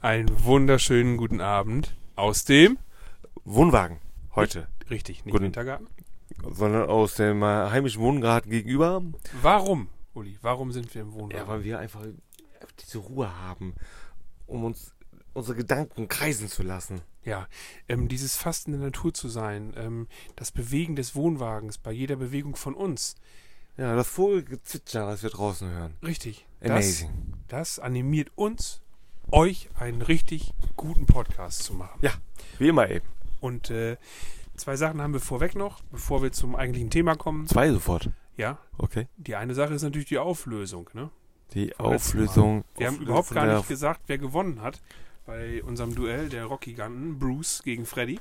Einen wunderschönen guten Abend aus dem. Wohnwagen heute, Richtig, nicht Guten- Wintergarten. sondern aus dem äh, heimischen Wohngarten gegenüber. Warum, Uli? Warum sind wir im Wohnwagen? Ja, weil wir einfach diese Ruhe haben, um uns unsere Gedanken kreisen zu lassen. Ja, ähm, dieses fast in der Natur zu sein, ähm, das Bewegen des Wohnwagens bei jeder Bewegung von uns. Ja, das Vogelgezwitscher, was wir draußen hören. Richtig. Das, Amazing. das animiert uns, euch einen richtig guten Podcast zu machen. Ja, wie immer eben. Und äh, zwei Sachen haben wir vorweg noch, bevor wir zum eigentlichen Thema kommen. Zwei sofort. Ja, Okay. die eine Sache ist natürlich die Auflösung. Ne? Die Vom. Auflösung. Wir haben überhaupt gar nicht gesagt, wer gewonnen hat bei unserem Duell der Rock-Giganten Bruce gegen Freddy.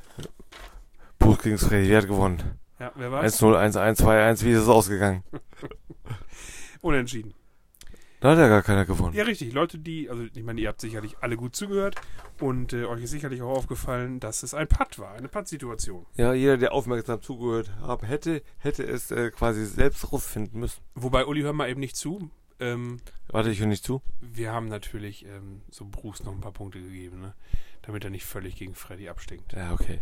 Bruce gegen Freddy, wer hat gewonnen? Ja, wer war's? 1-0, 1-1, 2-1, wie ist es ausgegangen? Unentschieden. Da hat ja gar keiner gewonnen. Ja, richtig. Leute, die, also ich meine, ihr habt sicherlich alle gut zugehört und äh, euch ist sicherlich auch aufgefallen, dass es ein Putt war, eine Putt-Situation. Ja, jeder, der aufmerksam zugehört haben hätte, hätte es äh, quasi selbst rausfinden müssen. Wobei, Uli, hör mal eben nicht zu. Ähm, Warte, ich höre nicht zu. wir haben natürlich ähm, so Bruce noch ein paar Punkte gegeben, ne? damit er nicht völlig gegen Freddy abstinkt. Ja, okay.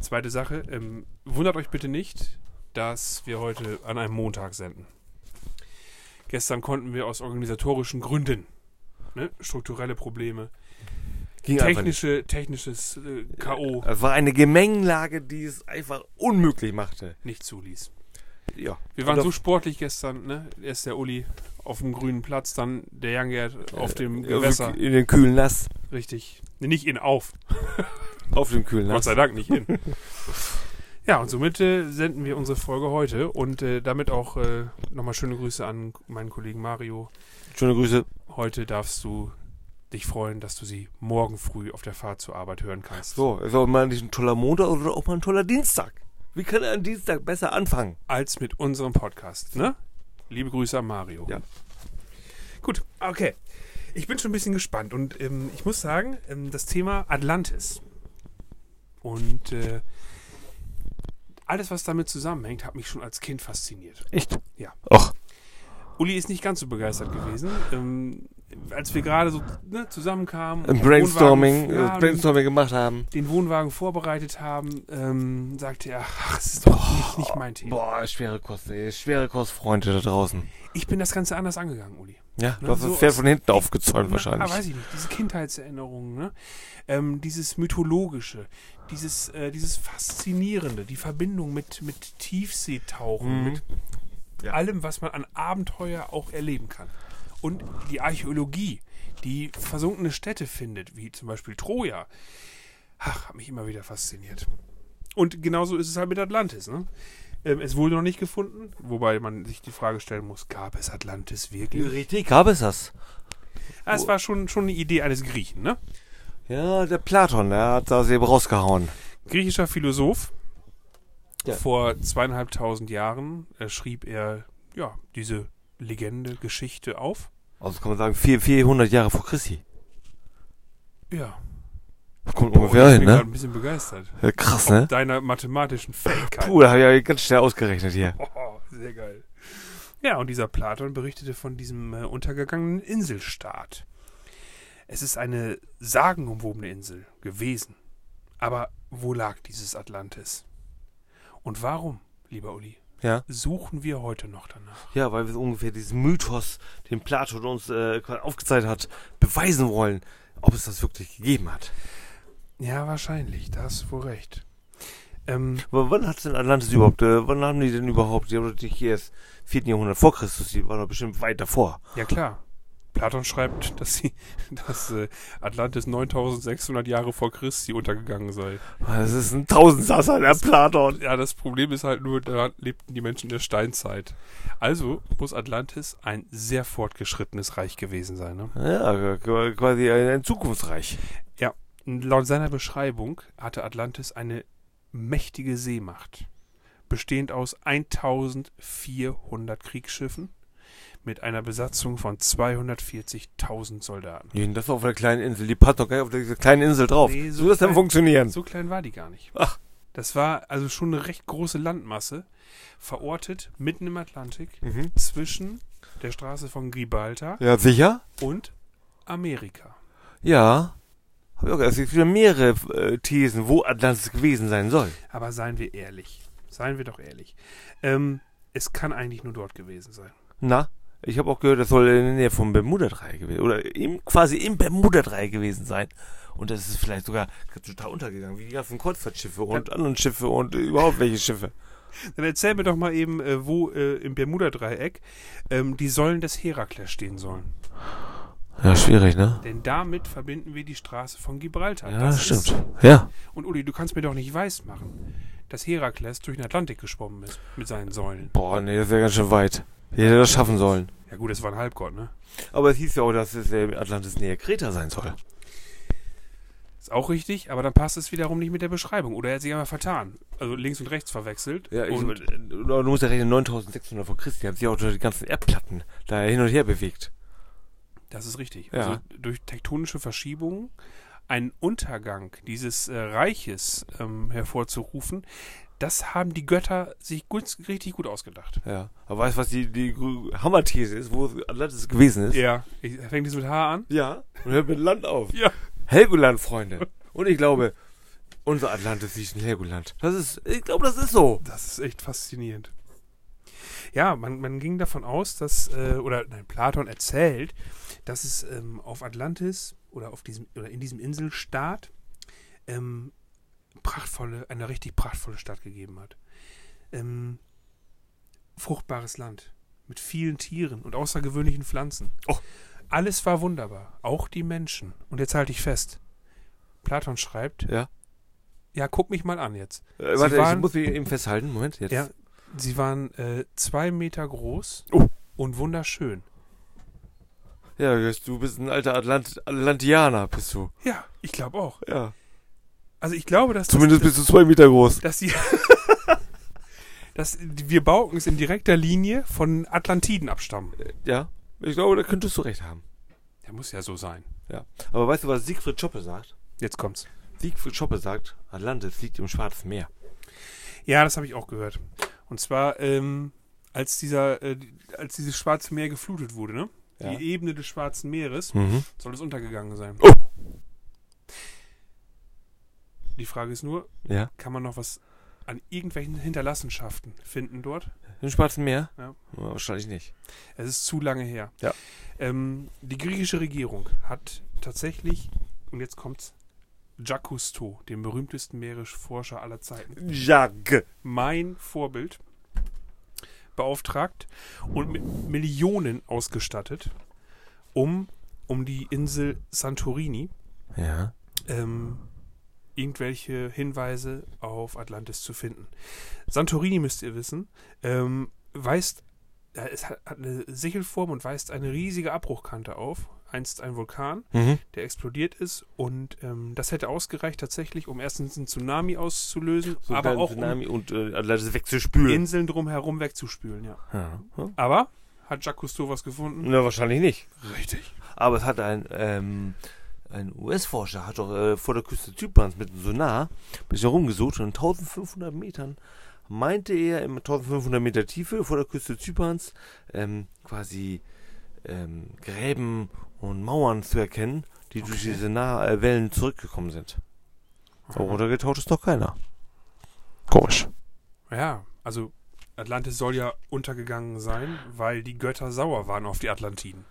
Zweite Sache, ähm, wundert euch bitte nicht, dass wir heute an einem Montag senden. Gestern konnten wir aus organisatorischen Gründen, ne, strukturelle Probleme, Ging technische, technisches äh, K.O. Es war eine Gemengelage, die es einfach unmöglich machte. nicht zuließ. Ja. Wir waren Und so sportlich gestern, ne? Erst der Uli auf dem grünen Platz, dann der Jangert auf dem äh, Gewässer. In den kühlen Nass. Richtig. Nee, nicht in auf. Auf dem kühlen Gott Nass. sei Dank nicht in. ja, und somit äh, senden wir unsere Folge heute und äh, damit auch äh, nochmal schöne Grüße an meinen Kollegen Mario. Schöne Grüße. Heute darfst du dich freuen, dass du sie morgen früh auf der Fahrt zur Arbeit hören kannst. So, ist auch mal nicht ein toller Montag oder auch mal ein toller Dienstag. Wie kann ein Dienstag besser anfangen? Als mit unserem Podcast, ne? Liebe Grüße an Mario. Ja. Gut, okay. Ich bin schon ein bisschen gespannt und ähm, ich muss sagen, ähm, das Thema Atlantis und äh, alles, was damit zusammenhängt, hat mich schon als Kind fasziniert. Echt? Ja. Och. Uli ist nicht ganz so begeistert gewesen. Ähm, als wir gerade so ne, zusammenkamen, Ein den Brainstorming, Wohnwagen- ja, äh, Brainstorming gemacht haben. den Wohnwagen vorbereitet haben, ähm, sagte er, ach, das ist doch nicht, nicht mein Thema. Boah, schwere Kost, ey. Schwere Kost, Freunde da draußen. Ich bin das Ganze anders angegangen, Uli. Ja, Ne, du hast so das Pferd von hinten aufgezäumt Na, wahrscheinlich. Ah, weiß ich nicht. Diese Kindheitserinnerungen, ne? ähm, dieses Mythologische, dieses, äh, dieses Faszinierende, die Verbindung mit, mit Tiefseetauchen, Mhm. mit Ja. allem, was man an Abenteuer auch erleben kann. Und die Archäologie, die versunkene Städte findet, wie zum Beispiel Troja. Ach, hat mich immer wieder fasziniert. Und genauso ist es halt mit Atlantis. Ne? Ähm, es wurde noch nicht gefunden, wobei man sich die Frage stellen muss, gab es Atlantis wirklich? Richtig, gab es das? Ah, es war schon, schon eine Idee eines Griechen, ne? Ja, der Platon, der hat das eben rausgehauen. Griechischer Philosoph. Ja. Vor zweieinhalbtausend Jahren äh, schrieb er ja diese Legende, Geschichte auf. Also kann man sagen, vier, 400 Jahre vor Christi. Ja. Das kommt Boah, ungefähr ich hin, bin gerade ne? ein bisschen begeistert. Ja, krass, Ob ne? deiner mathematischen Fähigkeit. Puh, da habe ich ja ganz schnell ausgerechnet hier. Oh, sehr geil. Ja, und dieser Platon berichtete von diesem äh, untergegangenen Inselstaat. Es ist eine sagenumwobene Insel gewesen. Aber wo lag dieses Atlantis? Und warum, lieber Uli, Ja. suchen wir heute noch danach? Ja, weil wir ungefähr diesen Mythos, den Platon uns äh, aufgezeigt hat, beweisen wollen, ob es das wirklich gegeben hat. Ja, wahrscheinlich, da hast du wohl recht. Ähm, Aber wann hat denn Atlantis überhaupt, äh, wann haben die denn überhaupt, die haben doch nicht erst 4. Jahrhundert vor Christus, die waren doch bestimmt weit davor. ja klar. Platon schreibt, dass, sie, dass äh, Atlantis 9600 Jahre vor Christi untergegangen sei. Das ist ein Tausendsasser, der Platon. Ja, das Problem ist halt nur, da lebten die Menschen in der Steinzeit. Also muss Atlantis ein sehr fortgeschrittenes Reich gewesen sein. Ne? Ja, quasi ein, Zukunftsreich. Und Laut seiner Beschreibung hatte Atlantis eine mächtige Seemacht, bestehend aus 1400 Kriegsschiffen mit einer Besatzung von 240.000 Soldaten. Nee, Das war auf einer kleinen Insel. Die passt doch gar nicht auf dieser kleinen Insel drauf. Nee, so so das klein- funktionieren? So klein war die gar nicht. Ach. Das war also schon eine recht große Landmasse, verortet mitten im Atlantik Mhm. zwischen der Straße von Gibraltar Ja, sicher? und Amerika. Ja. Hab ich auch gehört. Es gibt wieder mehrere äh, Thesen, wo Atlantis gewesen sein soll. Aber seien wir ehrlich. Seien wir doch ehrlich. Ähm, es kann eigentlich nur dort gewesen sein. Na? Ich habe auch gehört, das soll in der Nähe vom Bermuda-Dreieck gewesen oder im, quasi im Bermuda-Dreieck gewesen sein. Und das ist vielleicht sogar total untergegangen, wie die ganzen Kreuzfahrtschiffe und anderen Schiffe und überhaupt welche Schiffe. Dann erzähl mir doch mal eben, äh, wo äh, im Bermuda-Dreieck ähm, die Säulen des Herakles stehen sollen. Ja, schwierig, ne? Denn damit verbinden wir die Straße von Gibraltar. Ja, Das stimmt. ist- Ja. Und Uli, du kannst mir doch nicht weiß machen, dass Herakles durch den Atlantik geschwommen ist mit seinen Säulen. Boah, nee, das wäre ganz schön weit. Die hätte das schaffen sollen. Ja gut, es war ein Halbgott, ne? Aber es hieß ja auch, dass es Atlantis näher Kreta sein soll. Ist auch richtig, aber dann passt es wiederum nicht mit der Beschreibung. Oder er hat sich einmal vertan. Also links und rechts verwechselt. Ja, ich, und äh, du musst ja rechnen, 9600 vor Christi haben sich auch die ganzen Erdplatten da hin und her bewegt. das ist richtig. Ja. Also durch tektonische Verschiebungen einen Untergang dieses äh, Reiches ähm, hervorzurufen, das haben die Götter sich gut, richtig gut ausgedacht. Ja. Aber weißt du, was die, die Hammerthese ist, wo Atlantis gewesen ist? Ja. Ich, fängt das mit H an? Ja. Und hört mit Land auf. Ja. Helgoland, Freunde. Und ich glaube, unser Atlantis liegt in Helgoland. Das ist, ich glaube, das ist so. Das ist echt faszinierend. Ja, man, man ging davon aus, dass, äh, oder nein, Platon erzählt, dass es ähm, auf Atlantis oder auf diesem oder in diesem Inselstaat ähm, prachtvolle, eine richtig prachtvolle Stadt gegeben hat. Ähm, fruchtbares Land mit vielen Tieren und außergewöhnlichen Pflanzen. Oh. Alles war wunderbar, auch die Menschen. Und jetzt halte ich fest. Platon schreibt, Ja. ja, guck mich mal an jetzt. Äh, Sie warte, waren- ich muss mich eben festhalten. Moment, jetzt. Ja, sie waren äh, zwei Meter groß Oh. und wunderschön. Ja, du bist ein alter Atlant Atlantianer, bist du. Ja, ich glaube auch. Ja. Also ich glaube, dass Zumindest das, bist du zwei Meter groß. dass die dass wir Baukens in direkter Linie von Atlantiden abstammen. Ja. Ich glaube, da könntest du recht haben. Der muss ja so sein. Ja. Aber weißt du, was Siegfried Schoppe sagt? Jetzt kommt's. Siegfried Schoppe sagt, Atlantis liegt im Schwarzen Meer. Ja, das habe ich auch gehört. Und zwar ähm, als dieser äh, als dieses Schwarze Meer geflutet wurde, ne? Ja. Die Ebene des Schwarzen Meeres Mhm. soll es untergegangen sein. Oh. Die Frage ist nur, Ja. kann man noch was an irgendwelchen Hinterlassenschaften finden dort? Im Schwarzen Meer? Ja. wahrscheinlich nicht. Es ist zu lange her. Ja. Ähm, die griechische Regierung hat tatsächlich, und jetzt kommt's, Jacques Cousteau, den berühmtesten Meeresforscher aller Zeiten, Jacques. mein Vorbild, beauftragt und mit Millionen ausgestattet, um, um die Insel Santorini Ja. ähm, irgendwelche Hinweise auf Atlantis zu finden. Santorini, müsst ihr wissen, ähm, weist, äh, es hat, hat eine Sichelform und weist eine riesige Abbruchkante auf. Einst ein Vulkan, Mhm. der explodiert ist und ähm, das hätte ausgereicht tatsächlich, um erstens einen Tsunami auszulösen, So aber auch Tsunami und äh, Atlantis um wegzuspülen. Inseln drumherum wegzuspülen, ja. Ja. Aber hat Jacques Cousteau was gefunden? Na, wahrscheinlich nicht. Richtig. Aber es hat ein, ähm, ein US-Forscher hat doch äh, vor der Küste Zyperns mit einem Sonar ein bisschen rumgesucht und in 1500 Metern meinte er in 1500 Meter Tiefe vor der Küste Zyperns ähm, quasi ähm, Gräben und Mauern zu erkennen, die durch Okay. diese Nah äh, Wellen zurückgekommen sind. Aber runtergetaucht ist doch keiner. Komisch. Ja, also Atlantis soll ja untergegangen sein, weil die Götter sauer waren auf die Atlantiden.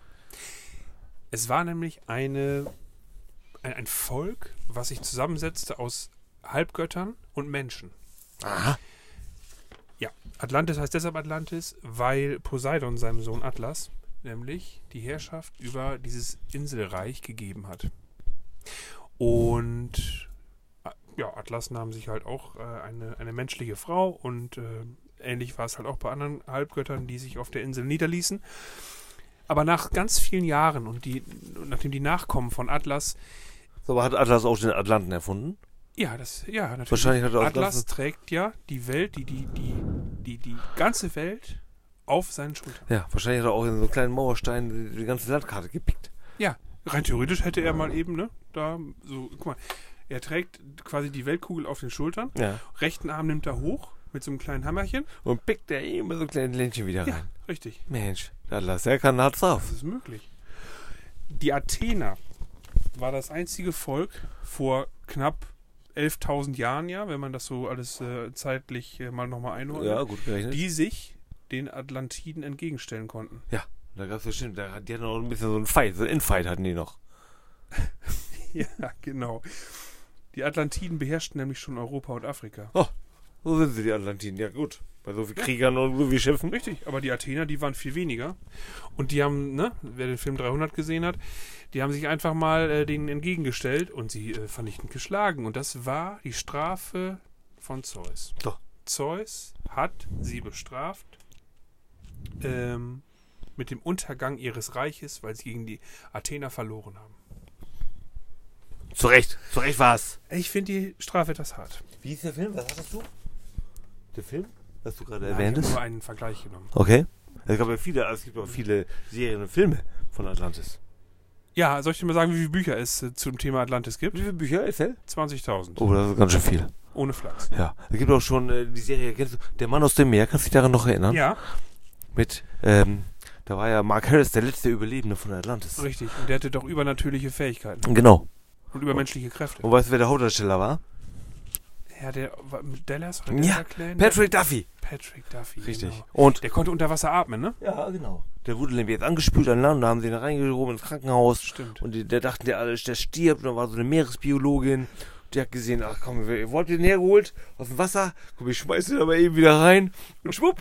Es war nämlich eine, ein, ein Volk, was sich zusammensetzte aus Halbgöttern und Menschen. Aha. Ja, Atlantis heißt deshalb Atlantis, weil Poseidon seinem Sohn Atlas nämlich die Herrschaft über dieses Inselreich gegeben hat. Und äh, ja, Atlas nahm sich halt auch äh, eine, eine menschliche Frau und äh, ähnlich war es halt auch bei anderen Halbgöttern, die sich auf der Insel niederließen. Aber nach ganz vielen Jahren und die, und nachdem die Nachkommen von Atlas, So, aber hat Atlas auch den Atlanten erfunden? ja, das, ja, natürlich. Wahrscheinlich hat er auch Atlas trägt ja die Welt, die, die, die, die, die ganze Welt auf seinen Schultern. Ja, wahrscheinlich hat er auch in so einen kleinen Mauerstein die, ganze Landkarte gepickt. Ja, rein theoretisch hätte er mal eben, ne, da so, guck mal, er trägt quasi die Weltkugel auf den Schultern, Ja. rechten Arm nimmt er hoch mit so einem kleinen Hammerchen. Und pickt er immer so kleine Ländchen wieder Ja, rein. richtig. Mensch, der Atlas, der kann hart drauf. Das ist möglich. Die Athener war das einzige Volk vor knapp 11.000 Jahren, ja, wenn man das so alles äh, zeitlich äh, mal nochmal einordnet, Ja, die sich den Atlantiden entgegenstellen konnten. ja, da gab es bestimmt, da, die hatten noch ein bisschen so einen Fight, so einen Infight hatten die noch. Ja, genau. Die Atlantiden beherrschten nämlich schon Europa und Afrika. So sind sie, die Atlantiden. Ja, gut. Bei so viel Kriegern und so viel Schiffen. Richtig, aber die Athener, die waren viel weniger. Und die haben, ne, wer den Film 300 gesehen hat, die haben sich einfach mal äh, denen entgegengestellt und sie äh, vernichtend geschlagen. Und das war die Strafe von Zeus. Doch. Zeus hat sie bestraft ähm, mit dem Untergang ihres Reiches, weil sie gegen die Athener verloren haben. Zu Recht. Zu Recht war's. Ich finde die Strafe etwas hart. Wie ist der Film? Was hattest du? Der Film? Was du gerade Ja, ich erwähnt habe hast? nur einen Vergleich genommen. Okay. Es gab ja viele, also es gibt auch viele Serien und Filme von Atlantis. Ja, soll ich dir mal sagen, wie viele Bücher es äh, zum Thema Atlantis gibt? Wie viele Bücher? Erzähl. 20.000. Oh, das ist ganz schön viel. Ohne Flachs. Ja. Es gibt auch schon äh, die Serie, kennst du, Der Mann aus dem Meer, kannst du dich daran noch erinnern? Ja, Mit, ähm, da war ja Mark Harris der letzte Überlebende von Atlantis. richtig. Und der hatte doch übernatürliche Fähigkeiten Genau. und übermenschliche Kräfte. Und weißt du, wer der Hauptdarsteller war? Ja, der war mit Dallas oder Ja, Clan? Patrick Duffy. Patrick Duffy. Richtig. Genau. Und Der konnte unter Wasser atmen, ne? Ja, genau. Der wurde nämlich jetzt angespült an Land, da haben sie ihn reingehoben ins Krankenhaus. Stimmt. Und die, der dachten, der, der stirbt. Und da war so eine Meeresbiologin. Die hat gesehen, ach komm, ihr wollt den hergeholt aus dem Wasser? Komm, ich schmeiß den aber eben wieder rein. Und schwupp,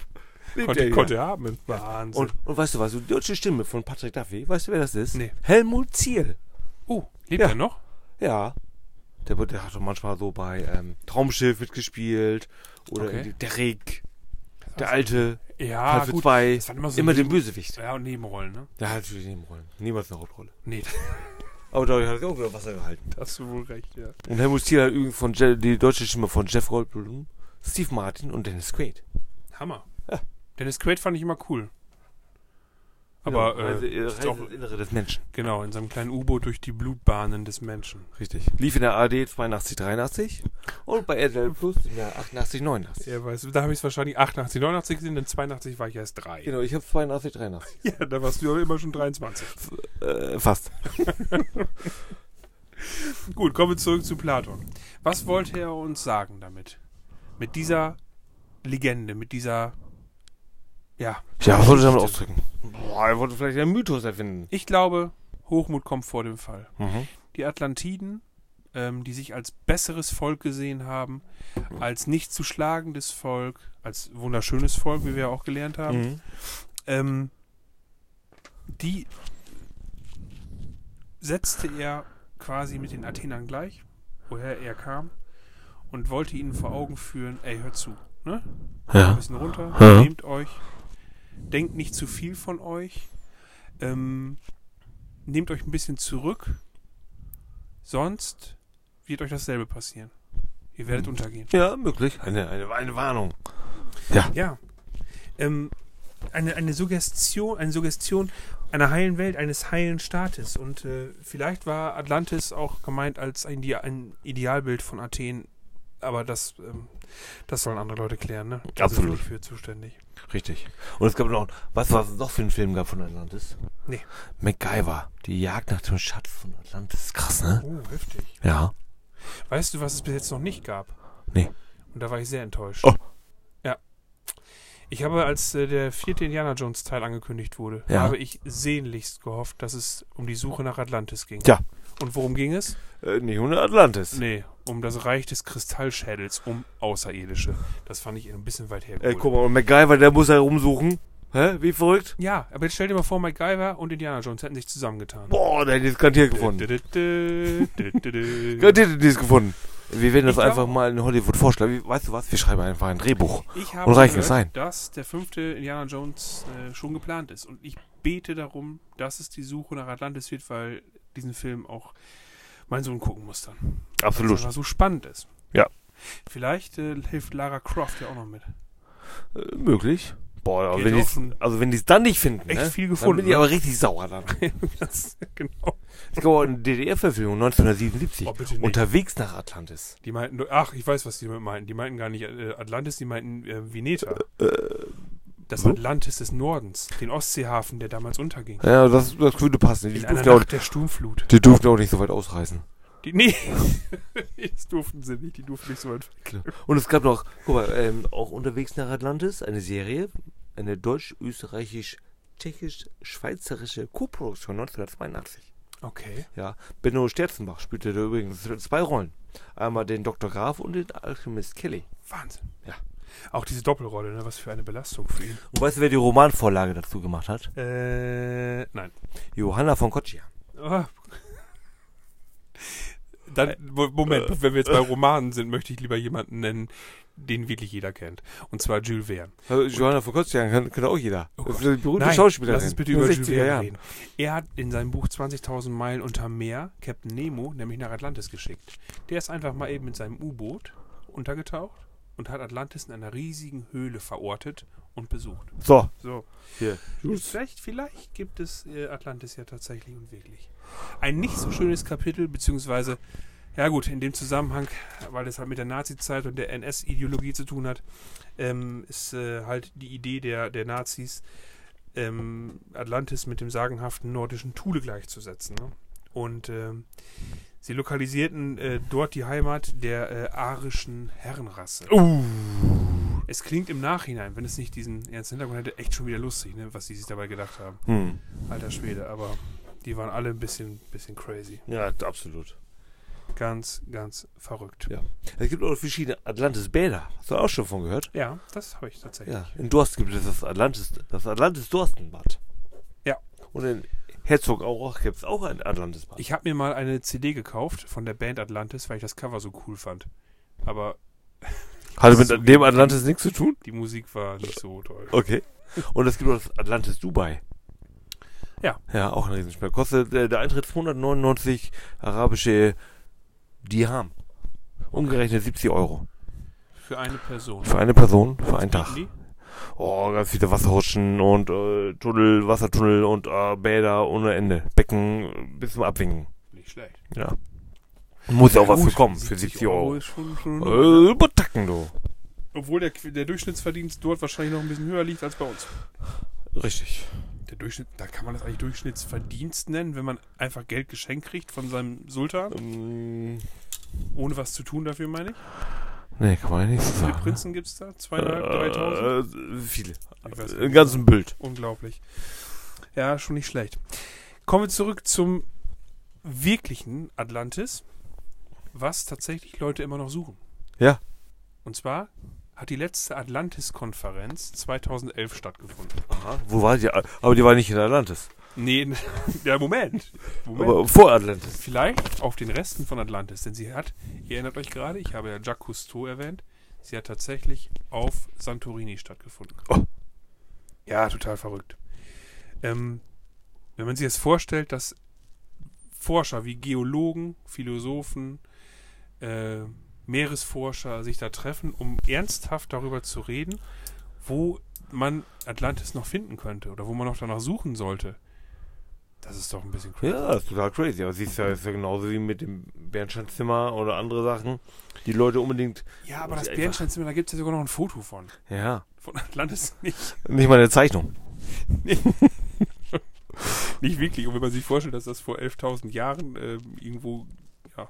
Konnte, der konnte er atmen. Wahnsinn. Und, und weißt du was, die deutsche Stimme von Patrick Duffy, weißt du, wer das ist? Nee. Helmut Ziel. oh, lebt Ja. er noch? Ja. Der, der hat doch manchmal so bei ähm, Traumschiff mitgespielt. Oder Okay. der Rick. Der alte. Ja, für gut. zwei. Immer so Immer den Bösewicht. Ja, und Nebenrollen, ne? Der hat natürlich Nebenrollen. Niemals eine Hauptrolle. Nee, Aber dadurch hat er auch wieder Wasser gehalten. da hast du wohl recht, ja. Und Helmut Ziel hat übrigens von Je die deutsche Stimme von Jeff Goldblum, Steve Martin und Dennis Quaid. Hammer. Ja. Dennis Quaid fand ich immer cool. Aber, genau, also, äh, äh, ist ins Innere des Menschen. genau, in seinem kleinen U-Boot durch die Blutbahnen des Menschen. Richtig. Lief in der ARD 82, 83 und bei RTL Plus im Jahr 88, 89. Ja, weißt du, da habe ich es wahrscheinlich 88, 89 gesehen, denn 82 war ich erst drei. Genau, ich habe 82, 83. Ja, da warst du ja immer schon 23. Äh, fast. Gut, kommen wir zurück zu Platon. Was wollte er uns sagen damit? Mit dieser Legende, mit dieser. Ja. Ja, was wollte ich damit ausdrücken? Boah, er wollte vielleicht einen Mythos erfinden. Ich glaube, Hochmut kommt vor dem Fall. Mhm. Die Atlantiden, ähm, die sich als besseres Volk gesehen haben, als nicht zu schlagendes Volk, als wunderschönes Volk, wie wir auch gelernt haben, Mhm. ähm, die setzte er quasi mit den Athenern gleich, woher er kam, und wollte ihnen vor Augen führen, ey, hört zu, ne? Ein Ja. bisschen runter, Ja. nehmt euch, denkt nicht zu viel von euch, ähm, nehmt euch ein bisschen zurück, sonst wird euch dasselbe passieren. Ihr werdet Hm. untergehen. Ja, möglich. Eine, eine, eine Warnung. Ja. Ähm, eine, eine Suggestion, eine Suggestion einer heilen Welt, eines heilen Staates. Und äh, vielleicht war Atlantis auch gemeint als ein, ein Idealbild von Athen. Aber das, ähm, das sollen andere Leute klären, ne? Wir Absolut. nicht für zuständig. Richtig. Und es gab noch, weißt du, was es noch für einen Film gab von Atlantis? Nee. MacGyver. Die Jagd nach dem Schatz von Atlantis. Krass, ne? Oh, heftig. Ja. Weißt du, was es bis jetzt noch nicht gab? Nee. Und da war ich sehr enttäuscht. Oh. Ja. Ich habe, als äh, der vierte Indiana Jones Teil angekündigt wurde, Ja. habe ich sehnlichst gehofft, dass es um die Suche nach Atlantis ging. Tja. Und worum ging es? Äh, nee, ohne Atlantis. Nee, um das Reich des Kristallschädels, um Außerirdische. Das fand ich ein bisschen weit Ey, hergeholt. guck mal, und MacGyver, der muss ja rumsuchen. Hä? Wie verrückt? ja, aber jetzt stell dir mal vor, MacGyver und Indiana Jones hätten sich zusammengetan. Boah, der hätte es garantiert gefunden. Garantiert hätte es gefunden. Wir werden das Ich einfach glaub- mal in Hollywood vorschlagen. Weißt du was? Wir schreiben einfach ein Drehbuch. Ich habe Und reicht es gehört, ein? dass der fünfte Indiana Jones äh, schon geplant ist. Und ich bete darum, dass es die Suche nach Atlantis wird, weil diesen Film auch mein Sohn gucken muss dann. Weil es Absolut. so spannend ist. Ja. Vielleicht äh, hilft Lara Croft ja auch noch mit. Äh, möglich. Boah, aber Geht wenn die's, also wenn die es dann nicht finden, echt ne? viel dann gefunden. bin ich ne? aber richtig sauer dann. das, genau. Es gab auch eine DDR-Verfilmung 1977. Oh, bitte. Unterwegs nach Atlantis. Die meinten, ach, ich weiß, was die damit meinten. Die meinten gar nicht äh, Atlantis, die meinten äh, Vineta. Das So? Atlantis des Nordens, den Ostseehafen, der damals unterging. Ja, das, das würde passen. Die In einer auch, der Sturmflut. die durften auch nicht so weit ausreißen. Die, nee, das durften sie nicht, die durften nicht so weit weg. Und es gab noch, guck mal, ähm, auch unterwegs nach Atlantis, eine Serie, eine deutsch-österreichisch-tschechisch-schweizerische Co-Produktion 1982. Okay. Ja, Benno Sterzenbach spielte da übrigens zwei Rollen. Einmal den Dr. Graf und den Alchemist Kelly. Wahnsinn. Ja. Auch diese Doppelrolle, ne? was für eine Belastung für ihn. Und weißt du, wer die Romanvorlage dazu gemacht hat? Äh, nein. Johanna von Koccia. Ah. Dann, Mo- Moment, wenn wir jetzt bei Romanen sind, möchte ich lieber jemanden nennen, den wirklich jeder kennt. Und zwar Jules Verne. Also, Johanna von kann, kann auch jeder. Oh das ist eine berühmte Nein, Schauspielerin. lass uns bitte über Jules 60er Verne Jahren. reden. Er hat in seinem Buch 20.000 Meilen unter Meer Captain Nemo nämlich nach Atlantis geschickt. Der ist einfach mal eben mit seinem U-Boot untergetaucht und hat Atlantis in einer riesigen Höhle verortet und besucht. So, So. hier. Vielleicht, vielleicht gibt es äh, Atlantis ja tatsächlich und wirklich. Ein nicht so schönes Kapitel, beziehungsweise, ja gut, in dem Zusammenhang, weil es halt mit der Nazi-Zeit und der NS-Ideologie zu tun hat, ähm, ist äh, halt die Idee der, der Nazis, ähm, Atlantis mit dem sagenhaften nordischen Thule gleichzusetzen. Ne? Und ähm, sie lokalisierten äh, dort die Heimat der äh, arischen Herrenrasse. Uh. Es klingt im Nachhinein, wenn es nicht diesen ernsten Hintergrund hätte, echt schon wieder lustig, ne, was die sich dabei gedacht haben. Hm. Alter Schwede, aber die waren alle ein bisschen, bisschen crazy. Ja, absolut. Ganz, ganz verrückt. Ja. Es gibt auch verschiedene Atlantis-Bäder. Hast du auch schon von gehört? Ja, das habe ich tatsächlich. Ja. In Dorst gibt es das Atlantis, das Atlantis-Dorstenbad. Ja. Und in Herzogenaurach gibt es auch ein Atlantis-Bad. Ich habe mir mal eine CD gekauft von der Band Atlantis, weil ich das Cover so cool fand. Aber Hatte mit so dem Atlantis nichts zu tun? die Musik war nicht so toll. Okay. Und es gibt auch das Atlantis Dubai. Ja. Ja, auch ein Riesenspiel. Kostet äh, der Eintritt 299 arabische Dirham. Umgerechnet 70 Euro. Für eine Person. Für eine Person, für einen Tag. die? Oh, ganz viele Wasserrutschen und äh, Tunnel, Wassertunnel und äh, Bäder ohne Ende. Becken bis zum Abwinken. Nicht schlecht. Ja. Muss ja auch was Gut, für kommen, für 70 Euro. ist schon, schon Äh, übertacken du. Obwohl der, der Durchschnittsverdienst dort wahrscheinlich noch ein bisschen höher liegt als bei uns. Richtig. Der Durchschnitt, da kann man das eigentlich Durchschnittsverdienst nennen, wenn man einfach Geld geschenkt kriegt von seinem Sultan, Ähm, ohne was zu tun dafür, meine ich. Nee, kann man ja nicht so Wie viele sagen. Prinzen gibt es da? Zweieinhalb, dreitausend? Äh, viele. Im ganzen Bild. Unglaublich. Ja, schon nicht schlecht. Kommen wir zurück zum wirklichen Atlantis, was tatsächlich Leute immer noch suchen. Ja. Und zwar hat die letzte Atlantis-Konferenz 2011 stattgefunden. Aha. Wo war die? Aber die war nicht in Atlantis. Nee, ja, Moment. Moment. Aber vor Atlantis. Vielleicht auf den Resten von Atlantis, denn sie hat, ihr erinnert euch gerade, ich habe ja Jacques Cousteau erwähnt, sie hat tatsächlich auf Santorini stattgefunden. Oh. Ja, total verrückt. Ähm, wenn man sich jetzt vorstellt, dass Forscher wie Geologen, Philosophen, äh, Meeresforscher sich da treffen, um ernsthaft darüber zu reden, wo man Atlantis noch finden könnte oder wo man noch danach suchen sollte. Das ist doch ein bisschen crazy. Ja, das ist total crazy. Aber siehst du, ja, ist ja genauso wie mit dem Bernsteinzimmer oder andere Sachen, die Leute unbedingt. Ja, aber das Bernsteinzimmer, da gibt es ja sogar noch ein Foto von. Ja. Von Atlantis nicht. Nicht mal eine Zeichnung. Nicht wirklich. Und wenn man sich vorstellt, dass das vor 11.000 Jahren äh, irgendwo, ja,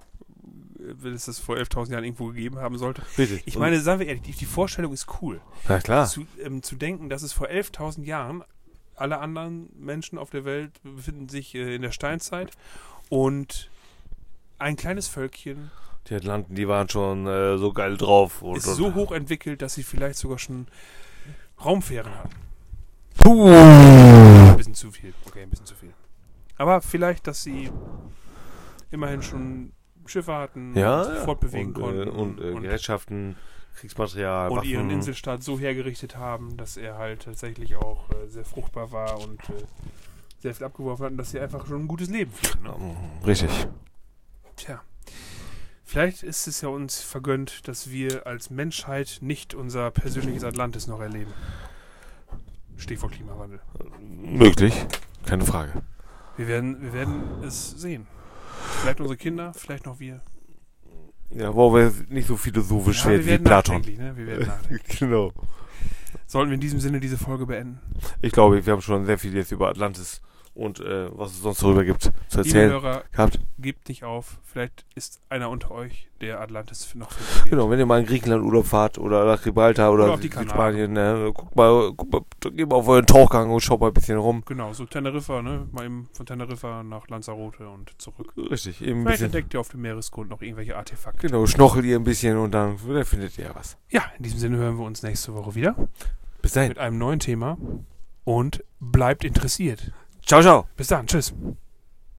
wenn es das vor 11.000 Jahren irgendwo gegeben haben sollte. Richtig. Ich meine, sagen wir ehrlich, die, die Vorstellung ist cool. Na klar. Zu, ähm, zu denken, dass es vor 11.000 Jahren alle anderen Menschen auf der Welt befinden sich äh, in der Steinzeit und ein kleines Völkchen Die Atlanten, die waren schon äh, so geil drauf. Und, ist und, so hoch entwickelt, dass sie vielleicht sogar schon Raumfähren hatten. Puh. Ein bisschen zu viel. Okay, ein bisschen zu viel. Aber vielleicht, dass sie immerhin schon Schiffe hatten, Ja, sich fortbewegen und, konnten Äh, und, äh, und, Gerätschaften, Kriegsmaterial, und Waffen. ihren Inselstaat so hergerichtet haben, dass er halt tatsächlich auch äh, sehr fruchtbar war und äh, sehr viel abgeworfen hatten, dass sie einfach schon ein gutes Leben führen. Ne? Mhm, Richtig. Tja. Vielleicht ist es ja uns vergönnt, dass wir als Menschheit nicht unser persönliches Atlantis noch erleben. Stichwort Klimawandel. Möglich. Keine Frage. Wir werden, wir werden es sehen. Vielleicht unsere Kinder, vielleicht noch wir. Ja, wo wir nicht so philosophisch Ja, werden wie Platon. ne? Wir werden genau. Sollten wir in diesem Sinne diese Folge beenden? Ich glaube, wir haben schon sehr viel jetzt über Atlantis und äh, was es sonst darüber gibt zu Liebe erzählen Hörer, gehabt. gebt nicht auf. Vielleicht ist einer unter euch, der Atlantis noch finden wird. Genau, wenn ihr mal in Griechenland Urlaub fahrt oder nach Gibraltar oder, Oder auf die. Südspanien, ne, guckt mal, guckt mal, geht mal auf euren Tauchgang und schaut mal ein bisschen rum. Genau, so Teneriffa, ne? Mal eben von Teneriffa nach Lanzarote und zurück. Richtig, eben Vielleicht bisschen. entdeckt ihr auf dem Meeresgrund noch irgendwelche Artefakte. Genau, schnochelt ihr ein bisschen und dann, dann findet ihr was. Ja, in diesem Sinne hören wir uns nächste Woche wieder Bis dahin. mit einem neuen Thema und bleibt interessiert. Ciao, ciao. Bis dann, tschüss.